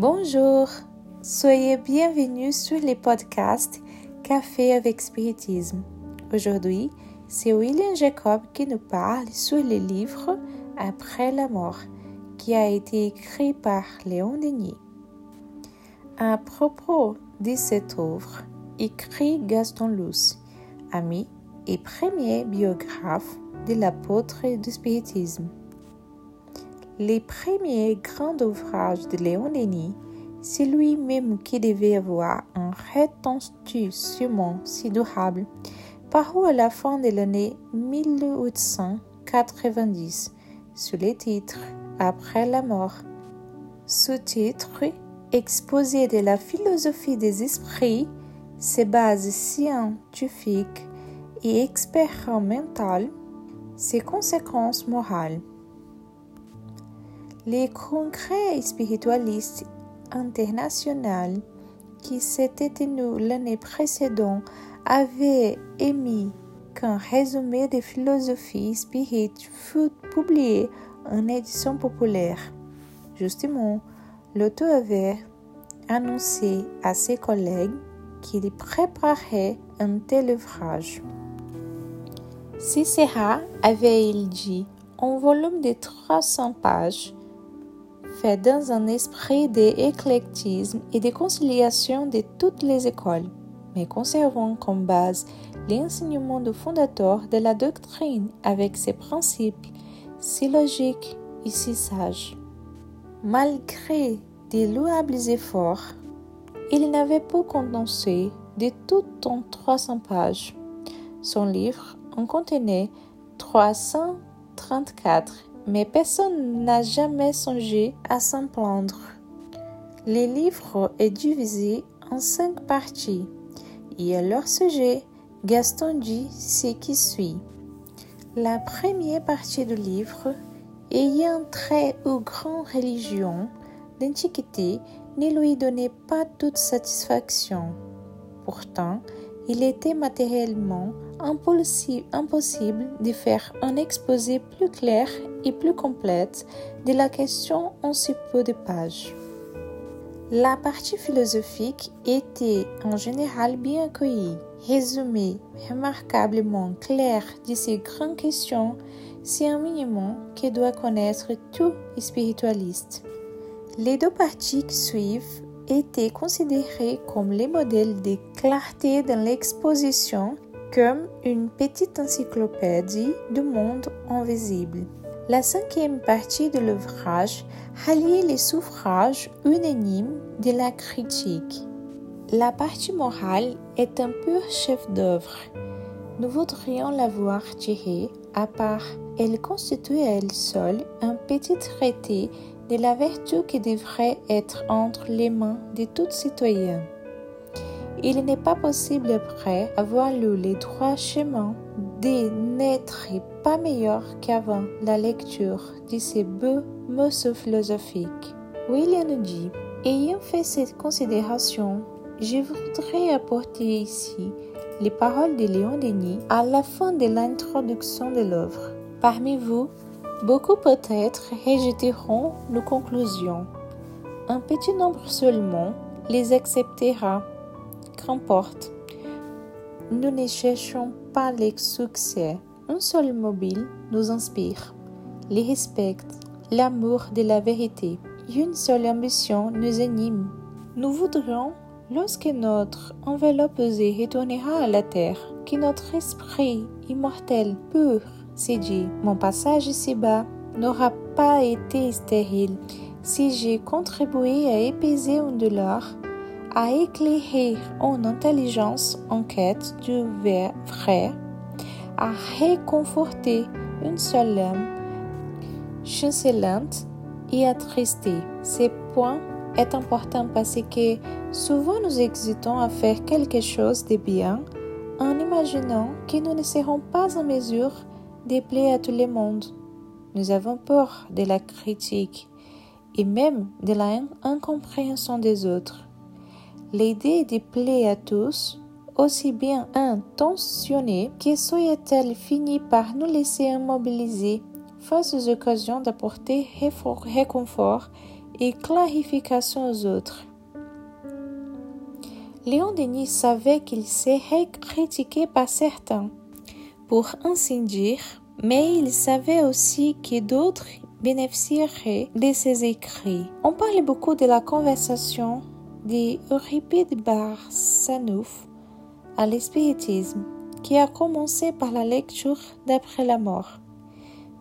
Bonjour, soyez bienvenus sur les podcasts Café avec Spiritisme. Aujourd'hui, c'est William Jacob qui nous parle sur le livre Après la mort, qui a été écrit par Léon Denis. À propos de cette œuvre, écrit Gaston Luce, ami et premier biographe de l'apôtre du spiritisme. Les premiers grands ouvrages de Léon Denis, c'est lui-même qui devait avoir un retentissement si durable, paru à la fin de l'année 1890 sous le titre Après la mort. Sous-titre Exposé de la philosophie des esprits, ses bases scientifiques et expérimentales, ses conséquences morales. Les congrès spiritualistes internationaux qui s'étaient tenus l'année précédente avaient émis qu'un résumé de philosophie spirit fut publié en édition populaire. Justement, l'auteur avait annoncé à ses collègues qu'il préparait un tel ouvrage. Cicéra avait-il dit un volume de 300 pages, fait dans un esprit d'éclectisme et de conciliation de toutes les écoles, mais conservant comme base l'enseignement du fondateur de la doctrine avec ses principes si logiques et si sages. Malgré de louables efforts, il n'avait pas condensé de tout en 300 pages. Son livre en contenait 334, mais personne n'a jamais songé à s'en plaindre. Le livre est divisé en cinq parties et à leur sujet, Gaston dit ce qui suit. La première partie du livre, ayant trait aux grandes religions d'Antiquité, ne lui donnait pas toute satisfaction. Pourtant, il était matériellement impossible de faire un exposé plus clair et plus complète de la question en si peu de pages. La partie philosophique était en général bien accueillie, résumée remarquablement claire de ces grandes questions, c'est un minimum que doit connaître tout spiritualiste. Les deux parties qui suivent étaient considérées comme les modèles de clarté dans l'exposition comme une petite encyclopédie du monde invisible. La cinquième partie de l'ouvrage ralliait les suffrages unanimes de la critique. La partie morale est un pur chef-d'œuvre. Nous voudrions la voir tirée à part. Elle constitue à elle seule un petit traité de la vertu qui devrait être entre les mains de tout citoyen. Il n'est pas possible après avoir lu les trois chemins de n'être pas meilleur qu'avant la lecture de ces beaux morceaux philosophiques. William dit, ayant fait cette considération, je voudrais apporter ici les paroles de Léon Denis à la fin de l'introduction de l'œuvre. Parmi vous, Beaucoup peut-être rejetteront nos conclusions. Un petit nombre seulement les acceptera. Qu'importe. Nous ne cherchons pas les succès. Un seul mobile nous inspire, les respecte, l'amour de la vérité. Une seule ambition nous anime. Nous voudrions, lorsque notre enveloppe retournera à la terre, que notre esprit immortel, pur, s'est dit, mon passage ici-bas n'aura pas été stérile si j'ai contribué à épaiser un douleur, à éclairer une intelligence en quête du vrai, à réconforter une seule âme chancelante et attristée. Ce point est important parce que souvent nous hésitons à faire quelque chose de bien en imaginant que nous ne serons pas en mesure déplaît à tout le monde. Nous avons peur de la critique et même de la incompréhension des autres. L'idée déplaît à tous, aussi bien intentionnée que soit-elle finit par nous laisser immobiliser face aux occasions d'apporter réconfort et clarification aux autres. Léon Denis savait qu'il serait critiqué par certains, pour dire, mais il savait aussi que d'autres bénéficieraient de ses écrits. On parle beaucoup de la conversation d'Euripide Barsanouf à l'espiritisme, qui a commencé par la lecture d'après la mort.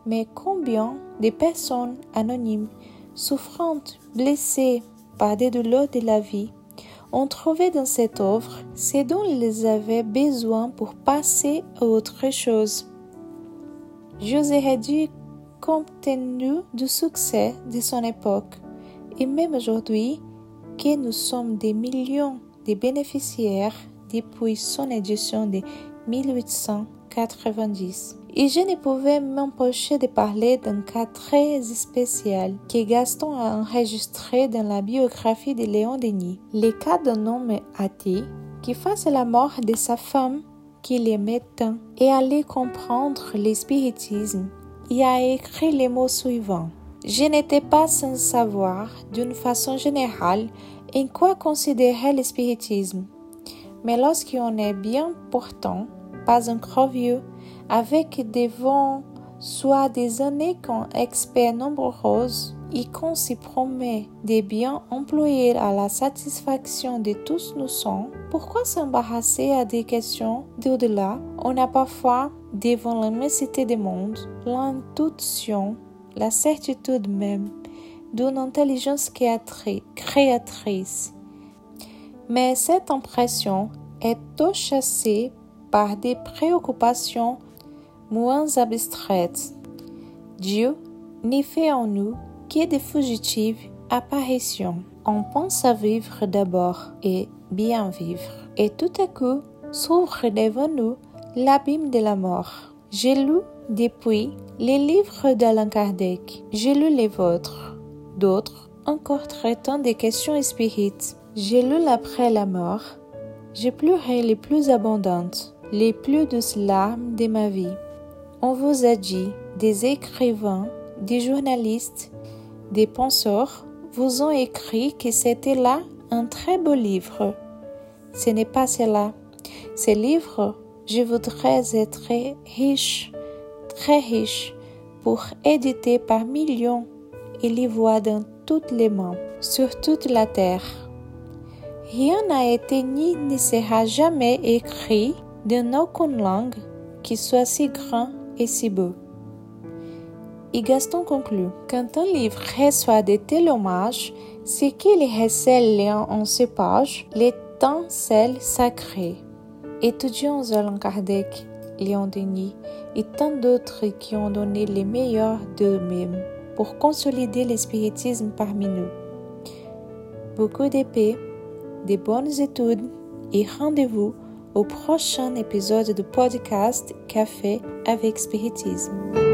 Mais combien de personnes anonymes, souffrantes, blessées par des douleurs de la vie, ont trouvé dans cette œuvre ce dont ils avaient besoin pour passer à autre chose. José Réduit compte tenu du succès de son époque, et même aujourd'hui, que nous sommes des millions de bénéficiaires depuis son édition de 1890. Et je ne pouvais m'empêcher de parler d'un cas très spécial que Gaston a enregistré dans la biographie de Léon Denis. Le cas d'un homme athée qui, face à la mort de sa femme qu'il aimait tant et allait comprendre le spiritisme, il a écrit les mots suivants. Je n'étais pas sans savoir, d'une façon générale, en quoi considérer le spiritisme. Mais lorsqu'on est bien portant, pas encore vieux, avec des vents, soit des années qu'on expert nombreuses, et qu'on s'y promet des biens employés à la satisfaction de tous nous sommes, pourquoi s'embarrasser à des questions d'au-delà? On a parfois, devant l'immensité des mondes, l'intuition, la certitude même d'une intelligence créatrice. Mais cette impression est chassée par des préoccupations moins abstraites. Dieu n'y fait en nous que des fugitives apparitions. On pense à vivre d'abord et bien vivre. Et tout à coup s'ouvre devant nous l'abîme de la mort. J'ai lu depuis les livres d'Alain Kardec. J'ai lu les vôtres. D'autres encore traitant des questions spirites. J'ai lu l'après la mort. J'ai pleuré les plus abondantes, les plus douces larmes de ma vie. On vous a dit, des écrivains, des journalistes, des penseurs vous ont écrit que c'était là un très beau livre. Ce n'est pas cela. Ce livre, je voudrais être riche, très riche, pour éditer par millions et les voir dans toutes les mains, sur toute la terre. Rien n'a été ni ne sera jamais écrit dans aucune langue qui soit si grand si beau. Et Gaston conclut Quand un livre reçoit de tels hommages, c'est qu'il recèle en ses pages l'étincelle sacrée. Étudions Alain Kardec, Léon Denis et tant d'autres qui ont donné les meilleurs d'eux-mêmes pour consolider l'espiritisme parmi nous. Beaucoup d'épées, de bonnes études et rendez-vous au prochain épisode du podcast Café avec Spiritisme.